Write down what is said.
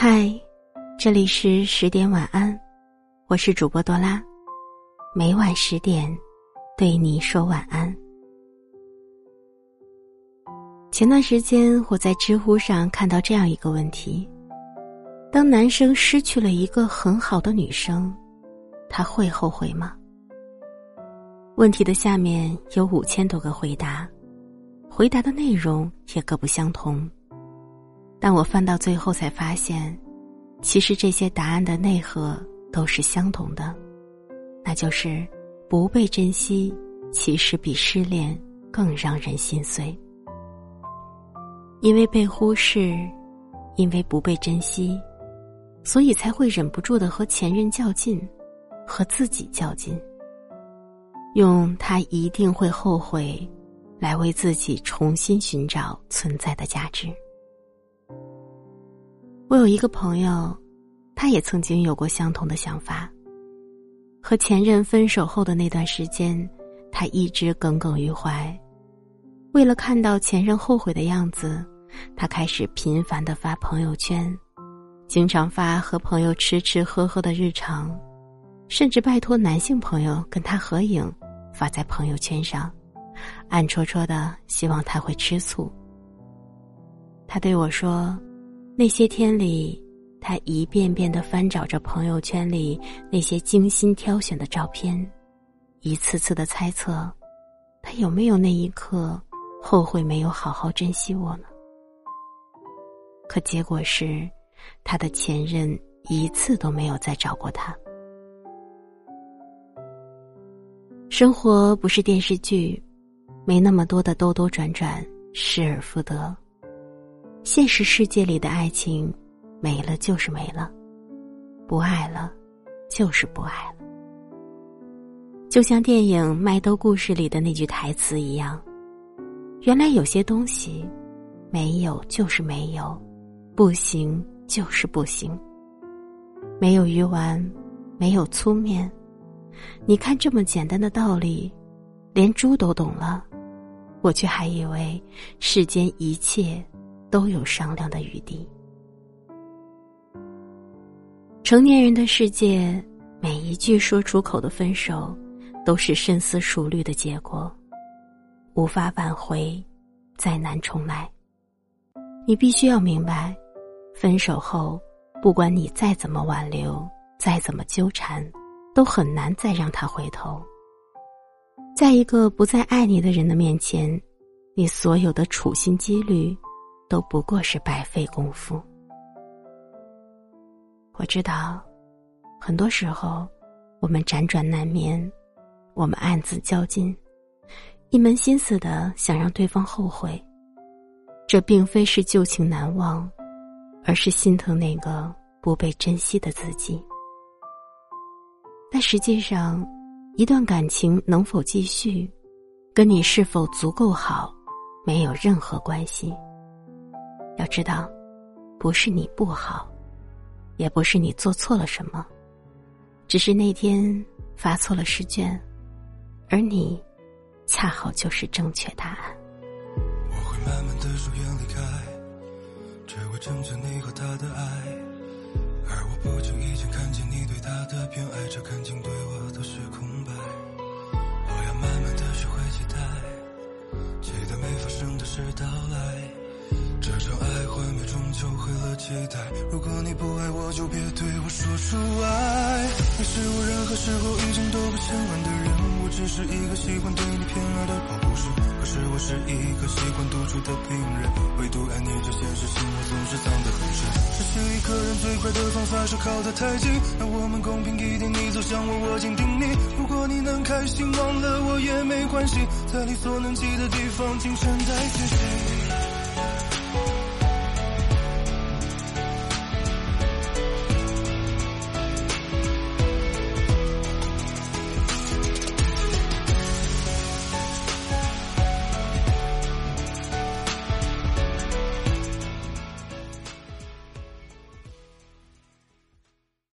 嗨，这里是十点晚安，我是主播多拉，每晚十点对你说晚安。前段时间我在知乎上看到这样一个问题：当男生失去了一个很好的女生，他会后悔吗？问题的下面有五千多个回答，回答的内容也各不相同。但我翻到最后才发现，其实这些答案的内核都是相同的，那就是不被珍惜，其实比失恋更让人心碎。因为被忽视，因为不被珍惜，所以才会忍不住的和前任较劲，和自己较劲，用他一定会后悔，来为自己重新寻找存在的价值。我有一个朋友，他也曾经有过相同的想法。和前任分手后的那段时间，他一直耿耿于怀。为了看到前任后悔的样子，他开始频繁的发朋友圈，经常发和朋友吃吃喝喝的日常，甚至拜托男性朋友跟他合影，发在朋友圈上，暗戳戳的希望他会吃醋。他对我说。那些天里，他一遍遍的翻找着朋友圈里那些精心挑选的照片，一次次的猜测，他有没有那一刻后悔没有好好珍惜我呢？可结果是，他的前任一次都没有再找过他。生活不是电视剧，没那么多的兜兜转转，失而复得。现实世界里的爱情，没了就是没了，不爱了，就是不爱了。就像电影《麦兜故事》里的那句台词一样，原来有些东西，没有就是没有，不行就是不行。没有鱼丸，没有粗面。你看这么简单的道理，连猪都懂了，我却还以为世间一切。都有商量的余地。成年人的世界，每一句说出口的分手，都是深思熟虑的结果，无法挽回，再难重来。你必须要明白，分手后，不管你再怎么挽留，再怎么纠缠，都很难再让他回头。在一个不再爱你的人的面前，你所有的处心积虑。都不过是白费功夫。我知道，很多时候，我们辗转难眠，我们暗自较劲，一门心思的想让对方后悔。这并非是旧情难忘，而是心疼那个不被珍惜的自己。但实际上，一段感情能否继续，跟你是否足够好，没有任何关系。要知道，不是你不好，也不是你做错了什么，只是那天发错了试卷，而你恰好就是正确答案。我会慢慢的疏远离开，只为成全你和他的爱，而我不经意间看见你对他的偏爱，这感情对我都是空白。我要慢慢的学会期待，期待没发生的事到来。期待。如果你不爱我，就别对我说出爱。你是我任何时候遇见都不千万的人，我只是一个喜欢对你偏爱的保护师。可是我是一个习惯独处的病人，唯独爱你这现实心，我总是藏得很深。失去一个人最快的方法是靠得太近，那我们公平一点，你走向我，我紧盯你。如果你能开心，忘了我也没关系，在力所能及的地方，尽善待自己。